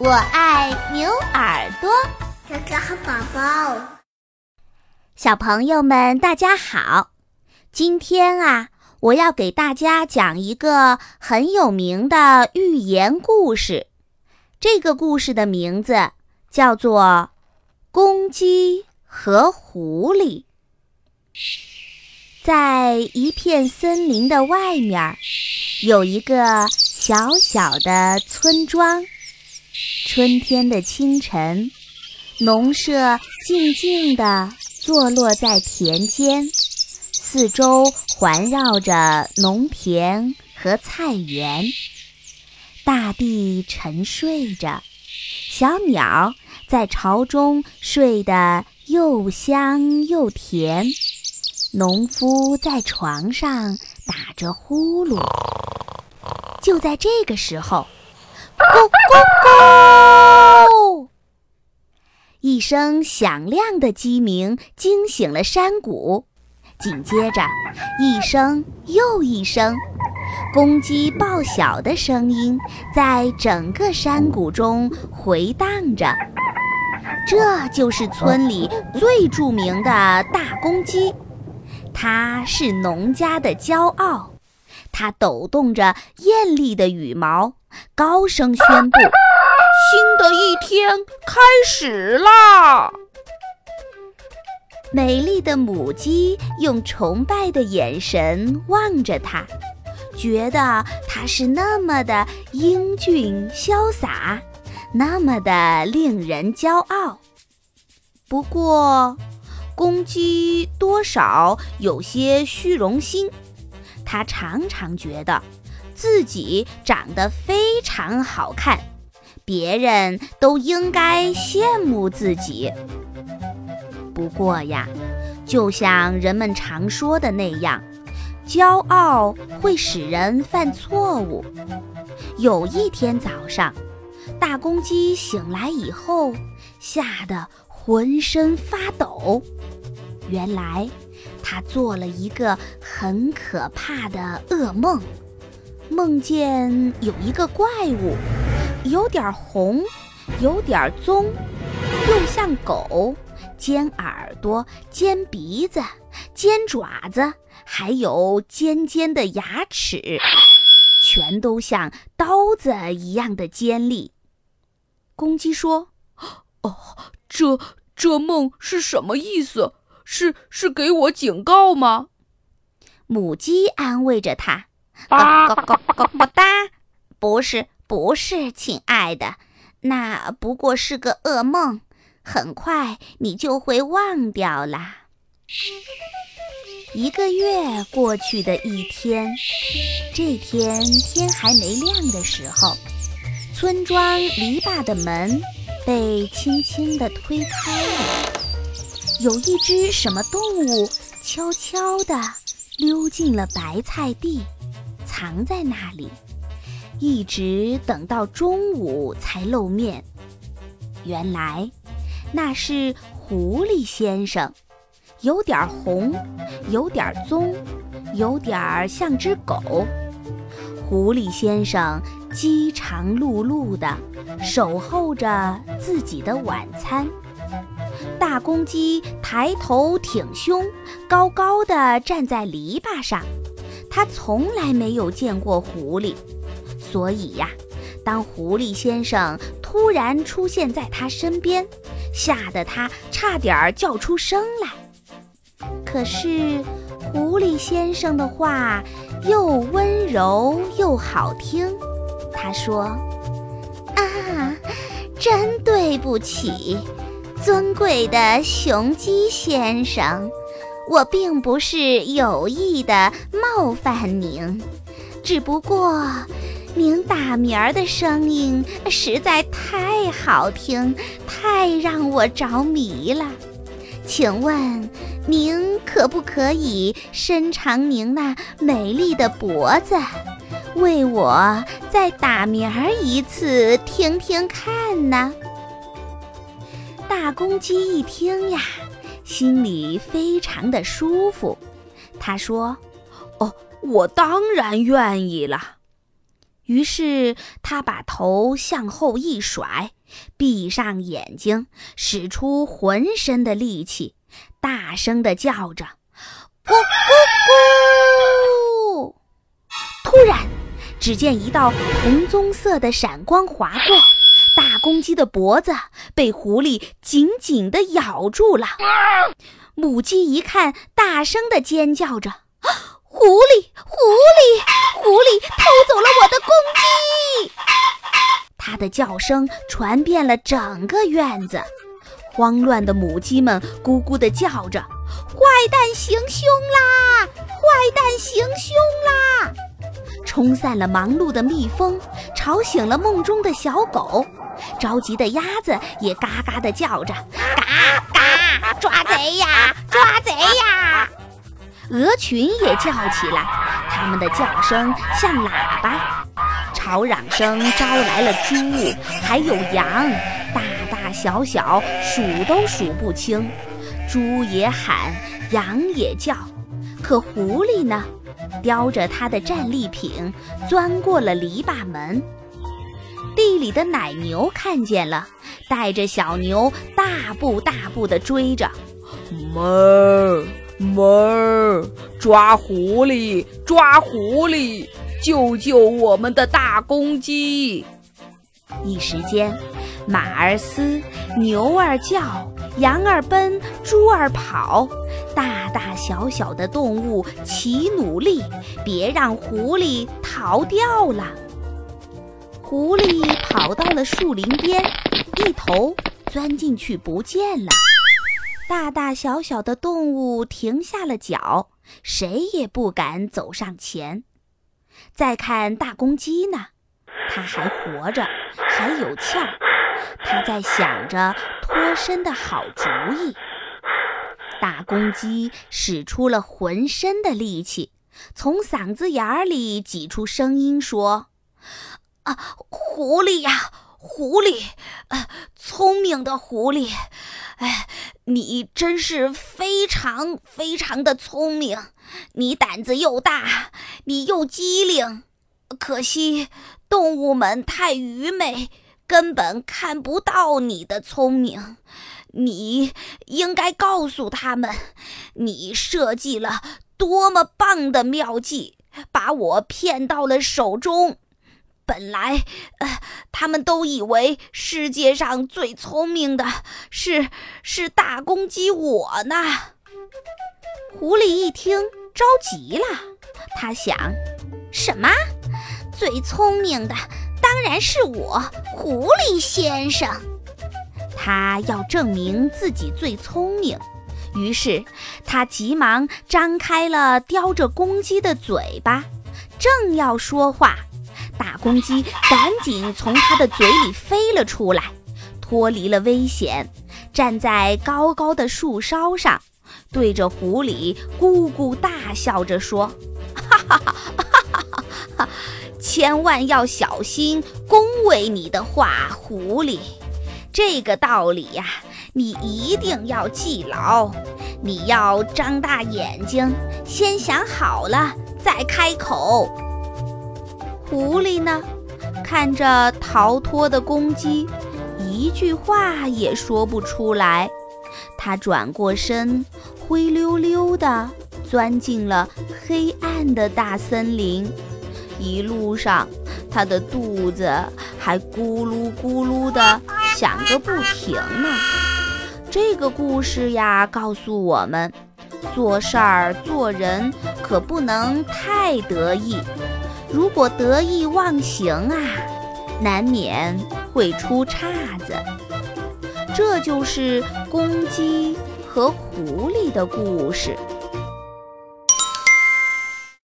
我爱牛耳朵。哥哥和宝宝，小朋友们，大家好！今天啊，我要给大家讲一个很有名的寓言故事。这个故事的名字叫做《公鸡和狐狸》。在一片森林的外面，有一个小小的村庄。春天的清晨，农舍静静地坐落在田间，四周环绕着农田和菜园。大地沉睡着，小鸟在巢中睡得又香又甜。农夫在床上打着呼噜。就在这个时候，咕咕咕！一声响亮的鸡鸣惊醒了山谷，紧接着，一声又一声公鸡报晓的声音在整个山谷中回荡着。这就是村里最著名的大公鸡。它是农家的骄傲，它抖动着艳丽的羽毛，高声宣布：“ 新的一天开始啦！”美丽的母鸡用崇拜的眼神望着它，觉得它是那么的英俊潇洒，那么的令人骄傲。不过，公鸡多少有些虚荣心，它常常觉得自己长得非常好看，别人都应该羡慕自己。不过呀，就像人们常说的那样，骄傲会使人犯错误。有一天早上，大公鸡醒来以后，吓得浑身发抖。原来，它做了一个很可怕的噩梦，梦见有一个怪物，有点红，有点棕，又像狗，尖耳朵、尖鼻子、尖爪子，还有尖尖的牙齿，全都像刀子一样的尖利。公鸡说：“哦，这这梦是什么意思？”是是给我警告吗？母鸡安慰着它：“咯咯咯咯咯哒，不是不是，亲爱的，那不过是个噩梦，很快你就会忘掉啦。”一个月过去的一天，这天天还没亮的时候，村庄篱笆的门被轻轻地推开了。有一只什么动物悄悄地溜进了白菜地，藏在那里，一直等到中午才露面。原来那是狐狸先生，有点红，有点棕，有点像只狗。狐狸先生饥肠辘辘地守候着自己的晚餐。大公鸡抬头挺胸，高高的站在篱笆上。它从来没有见过狐狸，所以呀，当狐狸先生突然出现在它身边，吓得它差点儿叫出声来。可是，狐狸先生的话又温柔又好听。他说：“啊，真对不起。”尊贵的雄鸡先生，我并不是有意的冒犯您，只不过您打鸣儿的声音实在太好听，太让我着迷了。请问您可不可以伸长您那美丽的脖子，为我再打鸣儿一次听听看呢？大公鸡一听呀，心里非常的舒服。他说：“哦，我当然愿意了。”于是他把头向后一甩，闭上眼睛，使出浑身的力气，大声的叫着：“咕咕咕！”突然，只见一道红棕色的闪光划过，公鸡的脖子被狐狸紧紧地咬住了。母鸡一看，大声地尖叫着：“狐狸，狐狸，狐狸偷走了我的公鸡！”它的叫声传遍了整个院子，慌乱的母鸡们咕咕地叫着：“坏蛋行凶啦！坏蛋行凶啦！”冲散了忙碌的蜜蜂，吵醒了梦中的小狗，着急的鸭子也嘎嘎地叫着：“嘎嘎，抓贼呀，抓贼呀！”鹅群也叫起来，它们的叫声像喇叭，吵嚷声招来了猪，还有羊，大大小小数都数不清。猪也喊，羊也叫，可狐狸呢？叼着他的战利品，钻过了篱笆门。地里的奶牛看见了，带着小牛大步大步地追着。哞儿哞儿，抓狐狸，抓狐狸，救救我们的大公鸡！一时间，马儿嘶，牛儿叫，羊儿奔，猪儿跑。大大小小的动物齐努力，别让狐狸逃掉了。狐狸跑到了树林边，一头钻进去不见了。大大小小的动物停下了脚，谁也不敢走上前。再看大公鸡呢，它还活着，还有气儿，它在想着脱身的好主意。大公鸡使出了浑身的力气，从嗓子眼里挤出声音说：“啊，狐狸呀，狐狸，啊，聪明的狐狸，哎，你真是非常非常的聪明，你胆子又大，你又机灵，可惜动物们太愚昧，根本看不到你的聪明。”你应该告诉他们，你设计了多么棒的妙计，把我骗到了手中。本来，呃，他们都以为世界上最聪明的是是大公鸡我呢。狐狸一听着急了，他想：什么？最聪明的当然是我，狐狸先生。他要证明自己最聪明，于是他急忙张开了叼着公鸡的嘴巴，正要说话，大公鸡赶紧从他的嘴里飞了出来，脱离了危险，站在高高的树梢上，对着狐狸咕咕大笑着说：“哈哈哈哈哈哈！千万要小心恭维你的话，狐狸。”这个道理呀，你一定要记牢。你要张大眼睛，先想好了再开口。狐狸呢，看着逃脱的公鸡，一句话也说不出来。它转过身，灰溜溜地钻进了黑暗的大森林。一路上，它的肚子还咕噜咕噜地。响个不停呢。这个故事呀，告诉我们，做事儿做人可不能太得意。如果得意忘形啊，难免会出岔子。这就是公鸡和狐狸的故事。